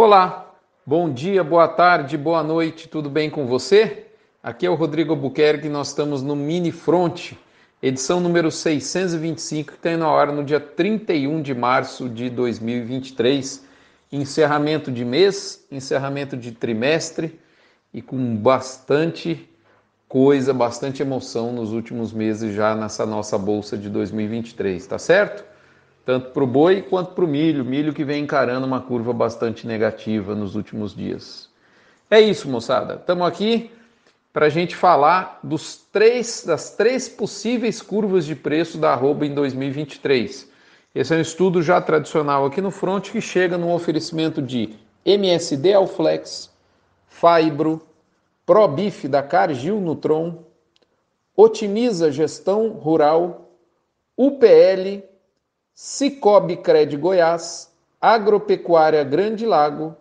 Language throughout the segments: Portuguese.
Olá, bom dia, boa tarde, boa noite, tudo bem com você? Aqui é o Rodrigo Albuquerque e nós estamos no Mini Front, edição número 625, que tem na hora no dia 31 de março de 2023. Encerramento de mês, encerramento de trimestre e com bastante coisa, bastante emoção nos últimos meses já nessa nossa bolsa de 2023, tá certo? Tanto para o boi quanto para o milho. Milho que vem encarando uma curva bastante negativa nos últimos dias. É isso, moçada. Estamos aqui para a gente falar dos três, das três possíveis curvas de preço da arroba em 2023. Esse é um estudo já tradicional aqui no front que chega no oferecimento de MSD Alflex, Fibro, ProBif da Cargill Nutron, Otimiza Gestão Rural, UPL Cicobi Cred Goiás, Agropecuária Grande Lago,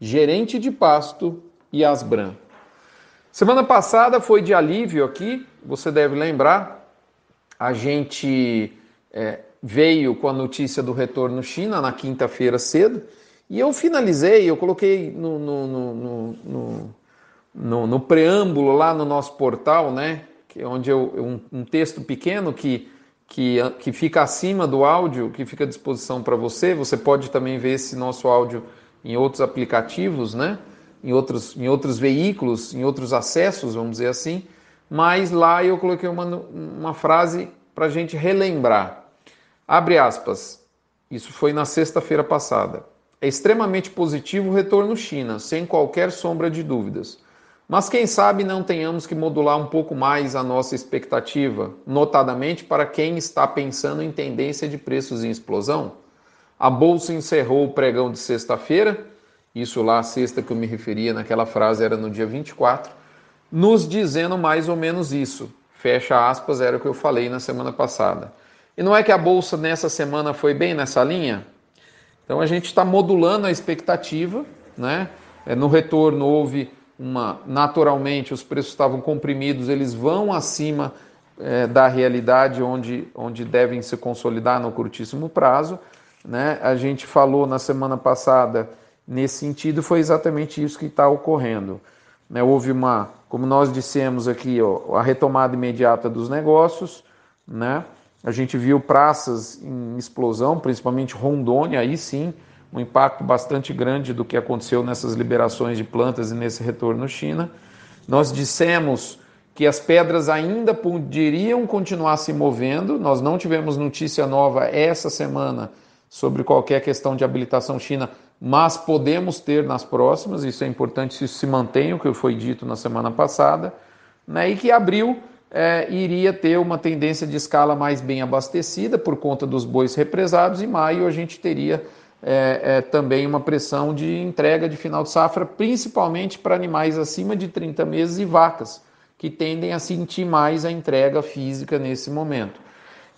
Gerente de Pasto e Asbran. Semana passada foi de alívio aqui, você deve lembrar, a gente é, veio com a notícia do retorno China na quinta-feira cedo, e eu finalizei, eu coloquei no, no, no, no, preâmbulo lá no nosso portal, né, que é onde eu, um, um texto pequeno que que, que fica acima do áudio, que fica à disposição para você. Você pode também ver esse nosso áudio em outros aplicativos, né? em, outros, em outros veículos, em outros acessos, vamos dizer assim. Mas lá eu coloquei uma, uma frase para a gente relembrar. Abre aspas. Isso foi na sexta-feira passada. É extremamente positivo o retorno China, sem qualquer sombra de dúvidas. Mas quem sabe não tenhamos que modular um pouco mais a nossa expectativa, notadamente para quem está pensando em tendência de preços em explosão? A bolsa encerrou o pregão de sexta-feira, isso lá, sexta que eu me referia naquela frase era no dia 24, nos dizendo mais ou menos isso. Fecha aspas, era o que eu falei na semana passada. E não é que a bolsa nessa semana foi bem nessa linha? Então a gente está modulando a expectativa, né? É, no retorno houve uma naturalmente os preços estavam comprimidos, eles vão acima é, da realidade onde, onde devem se consolidar no curtíssimo prazo. Né? A gente falou na semana passada nesse sentido, foi exatamente isso que está ocorrendo. Né? Houve uma, como nós dissemos aqui, ó, a retomada imediata dos negócios, né? A gente viu praças em explosão, principalmente Rondônia, aí sim, um impacto bastante grande do que aconteceu nessas liberações de plantas e nesse retorno China. Nós dissemos que as pedras ainda poderiam continuar se movendo. Nós não tivemos notícia nova essa semana sobre qualquer questão de habilitação China, mas podemos ter nas próximas. Isso é importante se se mantém, o que foi dito na semana passada. Né? E que abril é, iria ter uma tendência de escala mais bem abastecida por conta dos bois represados, e maio a gente teria é, é, também uma pressão de entrega de final de safra, principalmente para animais acima de 30 meses e vacas, que tendem a sentir mais a entrega física nesse momento.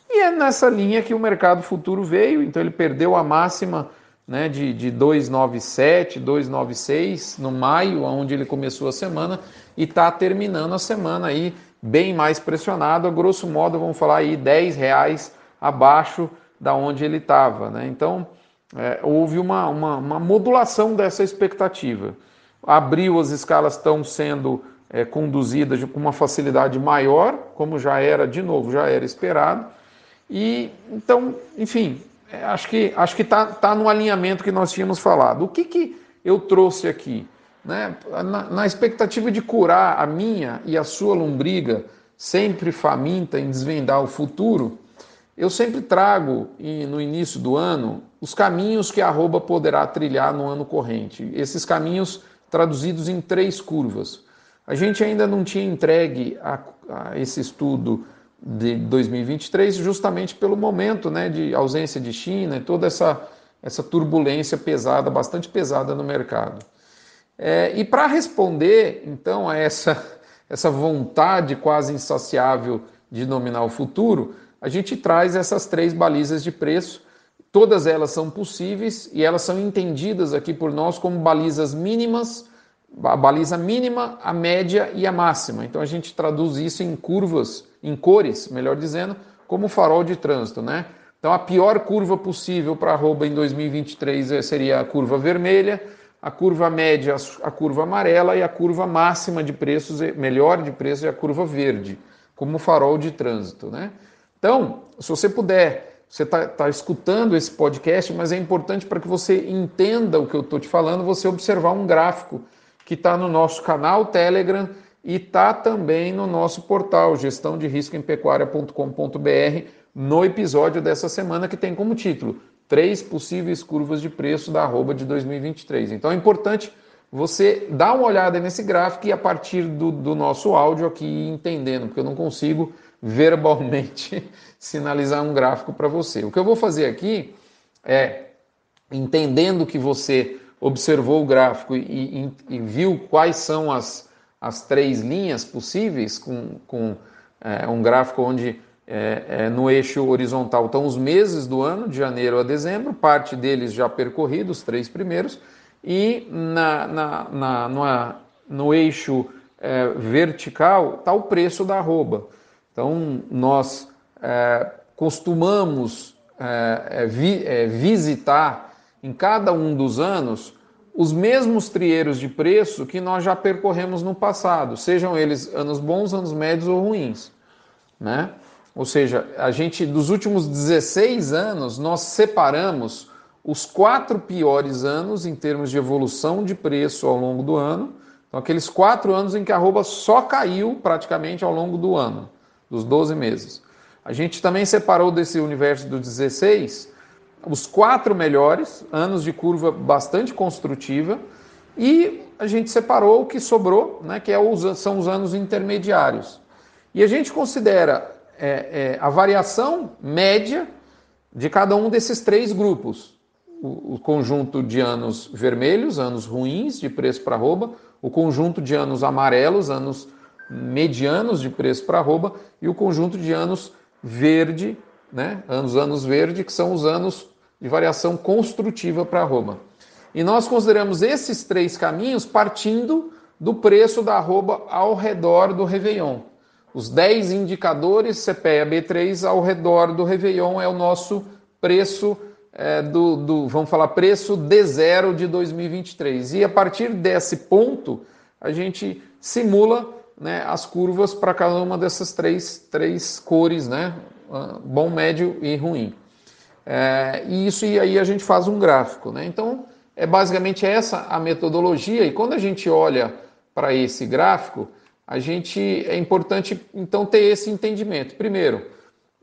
E é nessa linha que o mercado futuro veio, então ele perdeu a máxima né, de, de 297, 296 no maio, onde ele começou a semana, e está terminando a semana aí bem mais pressionado, a grosso modo vamos falar aí 10 reais abaixo da onde ele estava. Né? Então, é, houve uma, uma, uma, modulação dessa expectativa. Abril, as escalas estão sendo é, conduzidas com uma facilidade maior, como já era, de novo, já era esperado. E então, enfim, é, acho que acho que está tá no alinhamento que nós tínhamos falado. O que, que eu trouxe aqui? Né? Na, na expectativa de curar a minha e a sua lombriga, sempre faminta em desvendar o futuro, eu sempre trago no início do ano os caminhos que a arroba poderá trilhar no ano corrente. Esses caminhos traduzidos em três curvas. A gente ainda não tinha entregue a, a esse estudo de 2023 justamente pelo momento né, de ausência de China e toda essa, essa turbulência pesada, bastante pesada no mercado. É, e para responder então a essa, essa vontade quase insaciável de dominar o futuro, a gente traz essas três balizas de preço. Todas elas são possíveis e elas são entendidas aqui por nós como balizas mínimas, a baliza mínima, a média e a máxima. Então a gente traduz isso em curvas, em cores, melhor dizendo, como farol de trânsito, né? Então a pior curva possível para arroba em 2023 seria a curva vermelha, a curva média, a curva amarela e a curva máxima de preços, melhor de preços é a curva verde, como farol de trânsito. Né? Então, se você puder, você está tá escutando esse podcast, mas é importante para que você entenda o que eu estou te falando, você observar um gráfico que está no nosso canal Telegram e está também no nosso portal gestão de risco em pecuária.com.br no episódio dessa semana que tem como título três possíveis curvas de preço da arroba de 2023. Então é importante você dar uma olhada nesse gráfico e a partir do, do nosso áudio aqui entendendo, porque eu não consigo verbalmente sinalizar um gráfico para você. O que eu vou fazer aqui é, entendendo que você observou o gráfico e, e, e viu quais são as, as três linhas possíveis, com, com é, um gráfico onde é, é, no eixo horizontal estão os meses do ano, de janeiro a dezembro, parte deles já percorridos, os três primeiros, e na, na, na, no, no eixo é, vertical está o preço da arroba. Então, nós é, costumamos é, é, vi, visitar em cada um dos anos os mesmos trieiros de preço que nós já percorremos no passado, sejam eles anos bons, anos médios ou ruins. Né? Ou seja, a gente, dos últimos 16 anos, nós separamos os quatro piores anos em termos de evolução de preço ao longo do ano. Então, aqueles quatro anos em que a arroba só caiu praticamente ao longo do ano, dos 12 meses. A gente também separou desse universo dos 16 os quatro melhores, anos de curva bastante construtiva, e a gente separou o que sobrou, né, que é os, são os anos intermediários. E a gente considera é, é, a variação média de cada um desses três grupos. O, o conjunto de anos vermelhos, anos ruins de preço para arroba, o conjunto de anos amarelos, anos medianos de preço para arroba, e o conjunto de anos verde, né, anos, anos verde, que são os anos de variação construtiva para arroba. E nós consideramos esses três caminhos partindo do preço da arroba ao redor do Réveillon. Os 10 indicadores CPEA B3 ao redor do Réveillon é o nosso preço é, do, do, vamos falar, preço D0 de 2023. E a partir desse ponto, a gente simula né, as curvas para cada uma dessas três, três cores, né? Ah, bom, médio e ruim. É, e isso e aí a gente faz um gráfico. Né? Então, é basicamente essa a metodologia, e quando a gente olha para esse gráfico, a gente é importante então ter esse entendimento. Primeiro,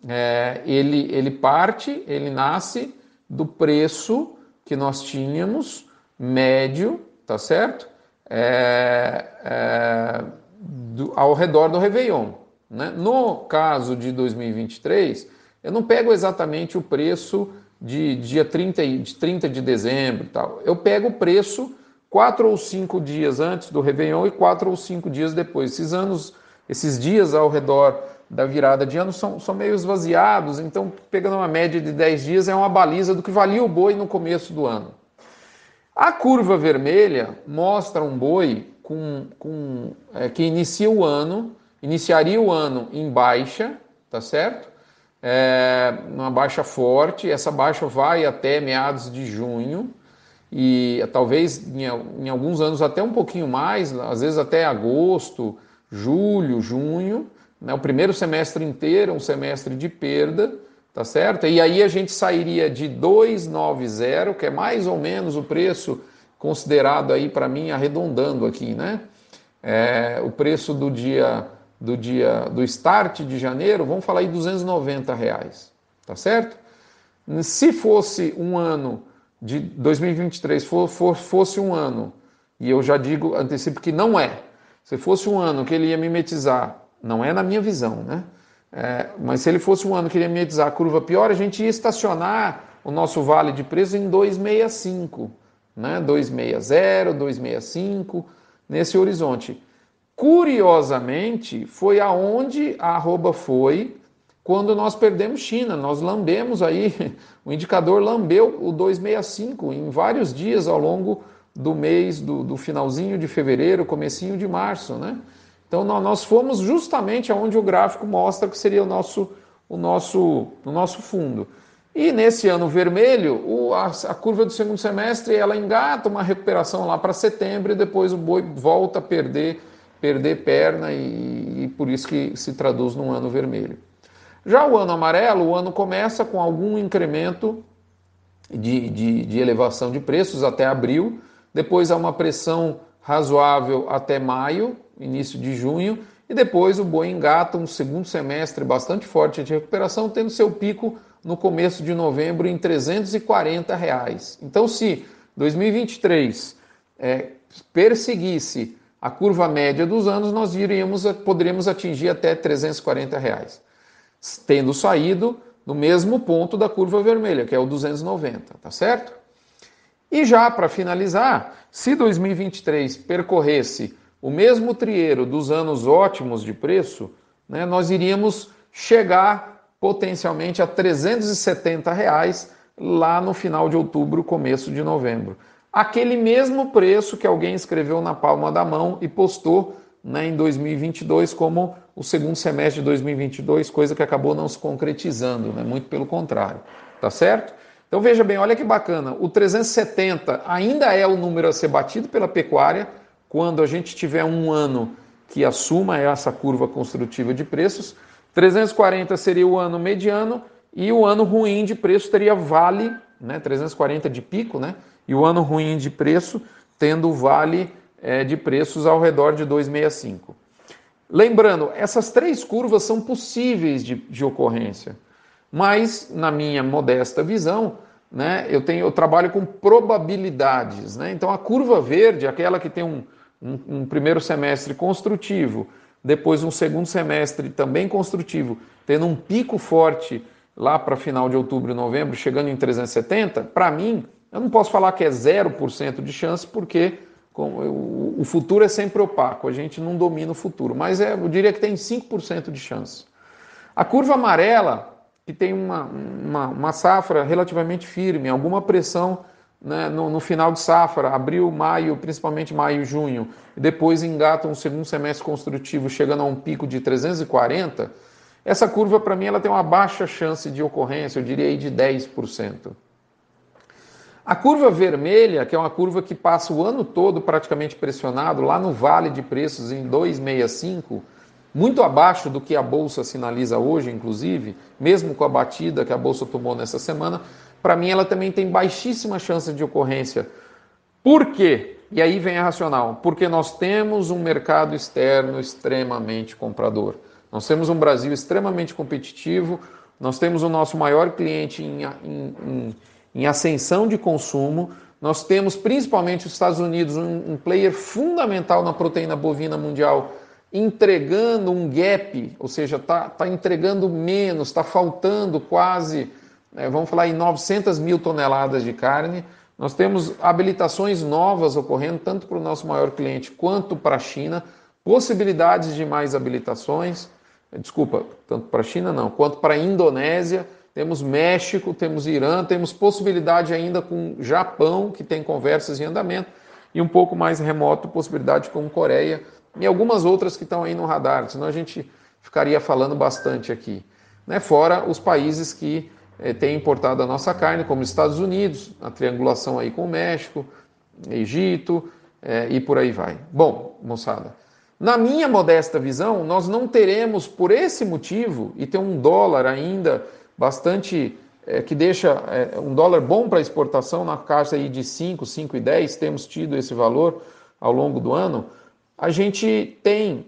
é, ele, ele parte, ele nasce do preço que nós tínhamos médio, tá certo? É, é, do, ao redor do Réveillon. Né? No caso de 2023, eu não pego exatamente o preço de dia 30, de 30 de dezembro e tal. Eu pego o preço quatro ou cinco dias antes do Réveillon e quatro ou cinco dias depois. Esses anos, esses dias ao redor da virada de ano são, são meio esvaziados, então pegando uma média de 10 dias é uma baliza do que valia o boi no começo do ano. A curva vermelha mostra um boi com, com, é, que inicia o ano, iniciaria o ano em baixa, tá certo? É, uma baixa forte, essa baixa vai até meados de junho, e talvez em, em, alguns anos até um pouquinho mais, às vezes até agosto, julho, junho, né? o primeiro semestre inteiro, um semestre de perda, tá certo? E aí a gente sairia de 290, que é mais ou menos o preço considerado aí para mim arredondando aqui, né? É, o preço do dia do dia do start de janeiro, vamos falar aí 290 reais, tá certo? Se fosse um ano de 2023 for, for, fosse um ano, e eu já digo, antecipo que não é, se fosse um ano que ele ia mimetizar, não é na minha visão, né? É, mas se ele fosse um ano que ele ia mimetizar a curva pior, a gente ia estacionar o nosso vale de preço em 265, né? 260, 265, nesse horizonte. Curiosamente, foi aonde a arroba foi quando nós perdemos China. Nós lambemos aí, o indicador lambeu o 265 em vários dias ao longo do mês, do, do finalzinho de fevereiro, comecinho de março, né? Então nós fomos justamente aonde o gráfico mostra que seria o nosso, o nosso, o nosso fundo. E nesse ano vermelho, o, a, a, curva do segundo semestre ela engata uma recuperação lá para setembro e depois o boi volta a perder, perder perna e, e por isso que se traduz num ano vermelho. Já o ano amarelo, o ano começa com algum incremento de, de, de elevação de preços até abril, depois há uma pressão razoável até maio, início de junho, e depois o boi engata um segundo semestre bastante forte de recuperação, tendo seu pico no começo de novembro em 340 reais. Então, se 2023 é, perseguisse a curva média dos anos, nós iríamos, poderíamos atingir até 340 reais, tendo saído no mesmo ponto da curva vermelha, que é o 290, tá certo? E já para finalizar, se 2023 percorresse o mesmo trieiro dos anos ótimos de preço, né, nós iríamos chegar potencialmente a 370 reais lá no final de outubro, começo de novembro. Aquele mesmo preço que alguém escreveu na palma da mão e postou né, em 2022 como o segundo semestre de 2022, coisa que acabou não se concretizando, né, muito pelo contrário, tá certo? Então veja bem, olha que bacana, o 370 ainda é o número a ser batido pela pecuária quando a gente tiver um ano que assuma essa curva construtiva de preços, 340 seria o ano mediano e o ano ruim de preço teria vale, né, 340 de pico, né, e o ano ruim de preço tendo vale é, de preços ao redor de 265. Lembrando, essas três curvas são possíveis de, de ocorrência. Mas, na minha modesta visão, né, eu, tenho, eu trabalho com probabilidades. Né? Então, a curva verde, aquela que tem um, um, um primeiro semestre construtivo, depois um segundo semestre também construtivo, tendo um pico forte lá para final de outubro e novembro, chegando em 370, para mim, eu não posso falar que é 0% de chance, porque o futuro é sempre opaco, a gente não domina o futuro, mas é, eu diria que tem 5% de chance. A curva amarela que tem uma, uma, uma safra relativamente firme, alguma pressão né, no, no, final de safra, abril, maio, principalmente maio, junho, depois engata um segundo semestre construtivo chegando a um pico de 340, essa curva para mim ela tem uma baixa chance de ocorrência, eu diria aí de 10%. A curva vermelha, que é uma curva que passa o ano todo praticamente pressionado, lá no vale de preços em 265, muito abaixo do que a bolsa sinaliza hoje, inclusive, mesmo com a batida que a bolsa tomou nessa semana, para mim ela também tem baixíssima chance de ocorrência. Por quê? E aí vem a racional. Porque nós temos um mercado externo extremamente comprador. Nós temos um Brasil extremamente competitivo, nós temos o nosso maior cliente em, em, em, em ascensão de consumo, nós temos principalmente os Estados Unidos, um, um player fundamental na proteína bovina mundial entregando um gap, ou seja, está tá entregando menos, está faltando quase, é, vamos falar em 900 mil toneladas de carne. Nós temos habilitações novas ocorrendo, tanto para o nosso maior cliente quanto para a China, possibilidades de mais habilitações, desculpa, tanto para a China não, quanto para a Indonésia, temos México, temos Irã, temos possibilidade ainda com Japão, que tem conversas em andamento, e um pouco mais remoto, possibilidade com Coreia, e algumas outras que estão aí no radar, senão a gente ficaria falando bastante aqui. Né? Fora os países que eh, têm importado a nossa carne, como Estados Unidos, a triangulação aí com o México, Egito eh, e por aí vai. Bom, moçada, na minha modesta visão, nós não teremos, por esse motivo, e tem um dólar ainda bastante eh, que deixa eh, um dólar bom para exportação na caixa aí de 5, 5 e 10, temos tido esse valor ao longo do ano a gente tem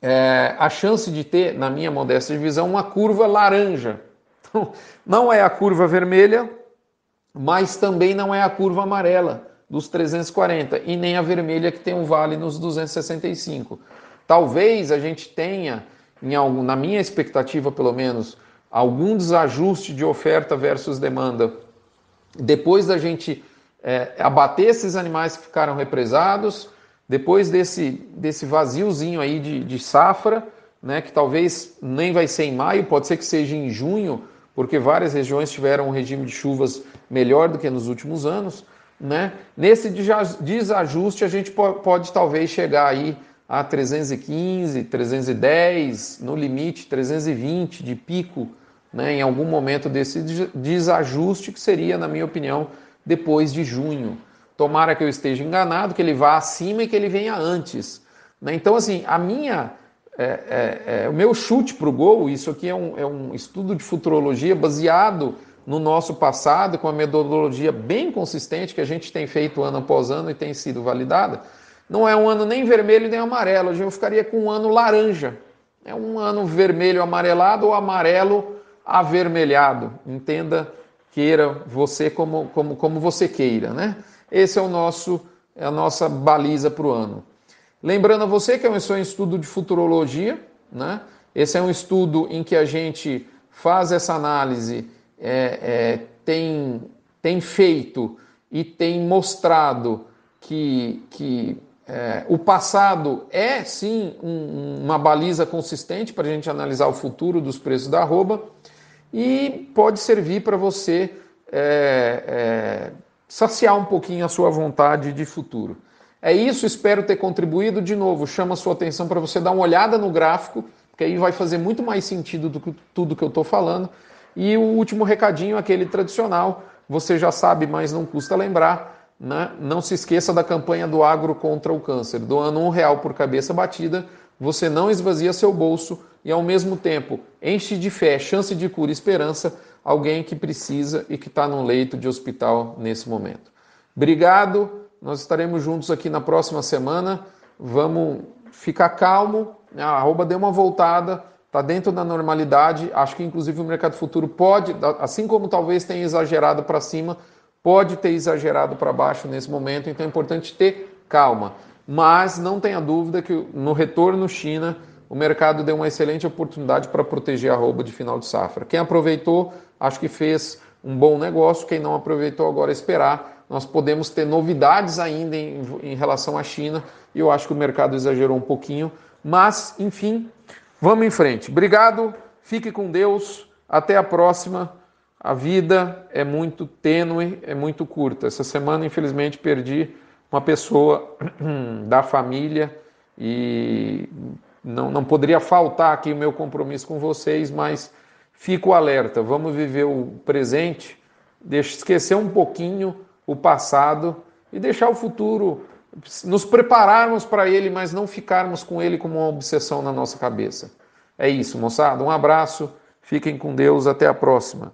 é, a chance de ter, na minha modesta visão, uma curva laranja. Então, não é a curva vermelha, mas também não é a curva amarela dos 340 e nem a vermelha que tem um vale nos 265. Talvez a gente tenha, algum, na minha expectativa pelo menos, algum desajuste de oferta versus demanda depois da gente é, abater esses animais que ficaram represados depois desse, desse vaziozinho aí de, de safra, né, que talvez nem vai ser em maio, pode ser que seja em junho, porque várias regiões tiveram um regime de chuvas melhor do que nos últimos anos. Né? Nesse desajuste, a gente pode, talvez chegar aí a 315, 310, no limite 320 de pico né, em algum momento desse desajuste, que seria, na minha opinião, depois de junho. Tomara que eu esteja enganado, que ele vá acima e que ele venha antes. Né? Então, assim, a minha, é, é, é, o meu chute para o gol, isso aqui é um, é um estudo de futurologia baseado no nosso passado, com uma metodologia bem consistente que a gente tem feito ano após ano e tem sido validada. Não é um ano nem vermelho nem amarelo, eu ficaria com um ano laranja. É um ano vermelho amarelado ou amarelo avermelhado. Entenda, queira você como, como, como você queira, né? Esse é o nosso é a nossa baliza para o ano. Lembrando a você que é um estudo de futurologia, né? Esse é um estudo em que a gente faz essa análise, é, é, tem, tem feito e tem mostrado que, que é, o passado é sim um, uma baliza consistente para a gente analisar o futuro dos preços da arroba e pode servir para você é, é, saciar um pouquinho a sua vontade de futuro. É isso, espero ter contribuído. De novo, chama a sua atenção para você dar uma olhada no gráfico, porque aí vai fazer muito mais sentido do que tudo que eu estou falando. E o último recadinho, aquele tradicional, você já sabe, mas não custa lembrar. Né? Não se esqueça da campanha do agro contra o câncer. Doando um real por cabeça batida, você não esvazia seu bolso e, ao mesmo tempo, enche de fé, chance de cura e esperança alguém que precisa e que está no leito de hospital nesse momento. Obrigado, nós estaremos juntos aqui na próxima semana. Vamos ficar calmo, a arroba deu uma voltada, está dentro da normalidade. Acho que inclusive o mercado futuro pode, assim como talvez tenha exagerado para cima, pode ter exagerado para baixo nesse momento, então é importante ter calma. Mas não tenha dúvida que no retorno China, o mercado deu uma excelente oportunidade para proteger a arroba de final de safra. Quem aproveitou acho que fez um bom negócio. Quem não aproveitou agora esperar. Nós podemos ter novidades ainda em, em relação à China e eu acho que o mercado exagerou um pouquinho. Mas, enfim, vamos em frente. Obrigado, fique com Deus, até a próxima. A vida é muito tênue, é muito curta. Essa semana, infelizmente, perdi uma pessoa da família e não, não poderia faltar aqui o meu compromisso com vocês, mas fico alerta, vamos viver o presente, deixa, esquecer um pouquinho o passado e deixar o futuro, nos prepararmos para ele, mas não ficarmos com ele como uma obsessão na nossa cabeça. É isso, moçada. Um abraço, fiquem com Deus, até a próxima.